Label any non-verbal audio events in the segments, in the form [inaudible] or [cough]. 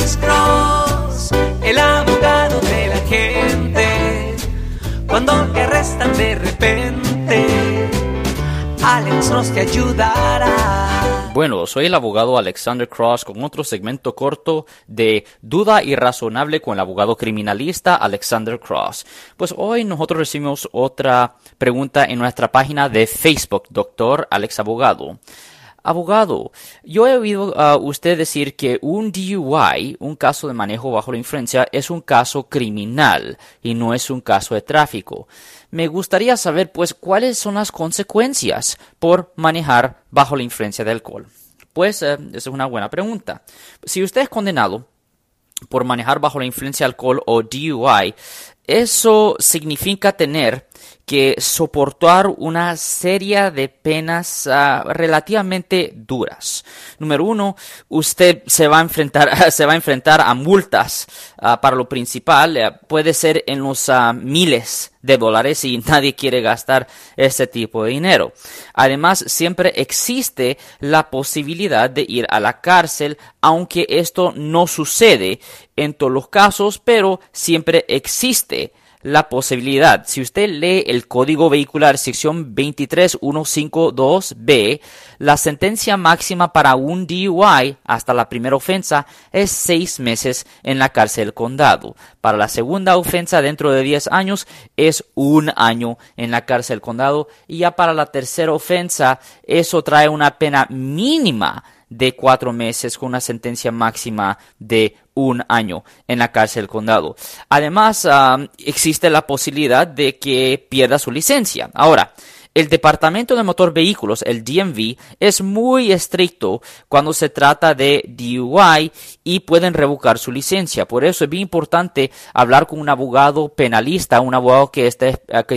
Alex Cross, el abogado de la gente. Cuando te arrestan de repente, Alex Cross te ayudará. Bueno, soy el abogado Alexander Cross con otro segmento corto de Duda Irrazonable con el abogado criminalista Alexander Cross. Pues hoy nosotros recibimos otra pregunta en nuestra página de Facebook, Doctor Alex Abogado. Abogado, yo he oído a usted decir que un DUI, un caso de manejo bajo la influencia, es un caso criminal y no es un caso de tráfico. Me gustaría saber, pues, cuáles son las consecuencias por manejar bajo la influencia de alcohol. Pues, eh, esa es una buena pregunta. Si usted es condenado por manejar bajo la influencia de alcohol o DUI, eso significa tener que soportar una serie de penas uh, relativamente duras. Número uno, usted se va a enfrentar, [laughs] se va a, enfrentar a multas uh, para lo principal, uh, puede ser en los miles de dólares y [laughs] nadie quiere gastar ese tipo de dinero. Además, siempre existe la posibilidad de ir a la cárcel, aunque esto no sucede en todos los casos, pero siempre existe la posibilidad. Si usted lee el Código Vehicular sección 23152B, la sentencia máxima para un DUI hasta la primera ofensa es seis meses en la cárcel del condado. Para la segunda ofensa dentro de 10 años es un año en la cárcel del condado y ya para la tercera ofensa eso trae una pena mínima de cuatro meses con una sentencia máxima de un año en la cárcel condado. Además, uh, existe la posibilidad de que pierda su licencia. Ahora, el Departamento de Motor Vehículos, el DMV, es muy estricto cuando se trata de DUI y pueden revocar su licencia. Por eso es bien importante hablar con un abogado penalista, un abogado que,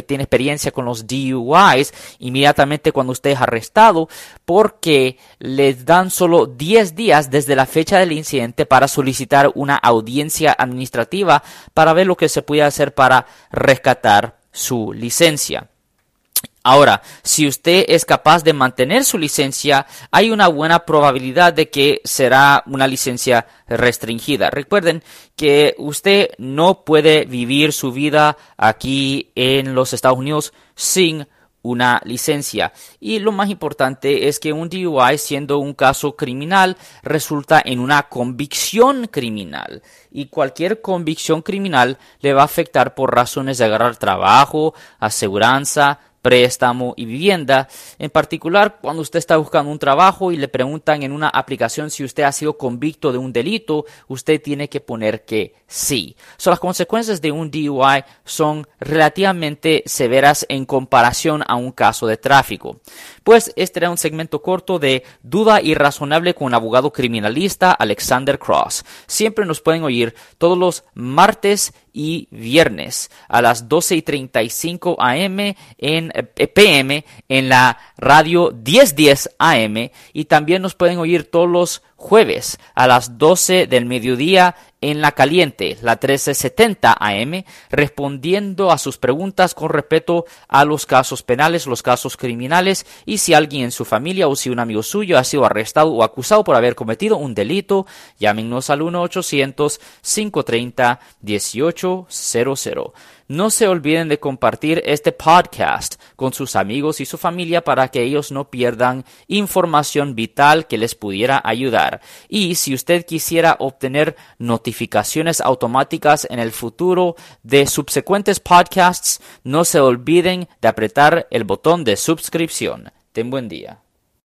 tiene experiencia con los DUIs inmediatamente cuando usted es arrestado, porque les dan solo 10 días desde la fecha del incidente para solicitar una audiencia administrativa para ver lo que se puede hacer para rescatar su licencia. Ahora, si usted es capaz de mantener su licencia, hay una buena probabilidad de que será una licencia restringida. Recuerden que usted no puede vivir su vida aquí en los Estados Unidos sin una licencia. Y lo más importante es que un DUI, siendo un caso criminal, resulta en una convicción criminal. Y cualquier convicción criminal le va a afectar por razones de agarrar trabajo, aseguranza, préstamo y vivienda. En particular, cuando usted está buscando un trabajo y le preguntan en una aplicación si usted ha sido convicto de un delito, usted tiene que poner que sí. So, las consecuencias de un DUI son relativamente severas en comparación a un caso de tráfico. Pues este era un segmento corto de Duda Irrazonable con abogado criminalista Alexander Cross. Siempre nos pueden oír todos los martes y viernes a las 12 y 35 am en eh, PM en la radio 1010 AM y también nos pueden oír todos los jueves a las 12 del mediodía en La Caliente, la 1370 AM, respondiendo a sus preguntas con respecto a los casos penales, los casos criminales y si alguien en su familia o si un amigo suyo ha sido arrestado o acusado por haber cometido un delito, llámenos al 1-800-530-1800. No se olviden de compartir este podcast con sus amigos y su familia para que ellos no pierdan información vital que les pudiera ayudar. Y si usted quisiera obtener notificaciones automáticas en el futuro de subsecuentes podcasts, no se olviden de apretar el botón de suscripción. Ten buen día.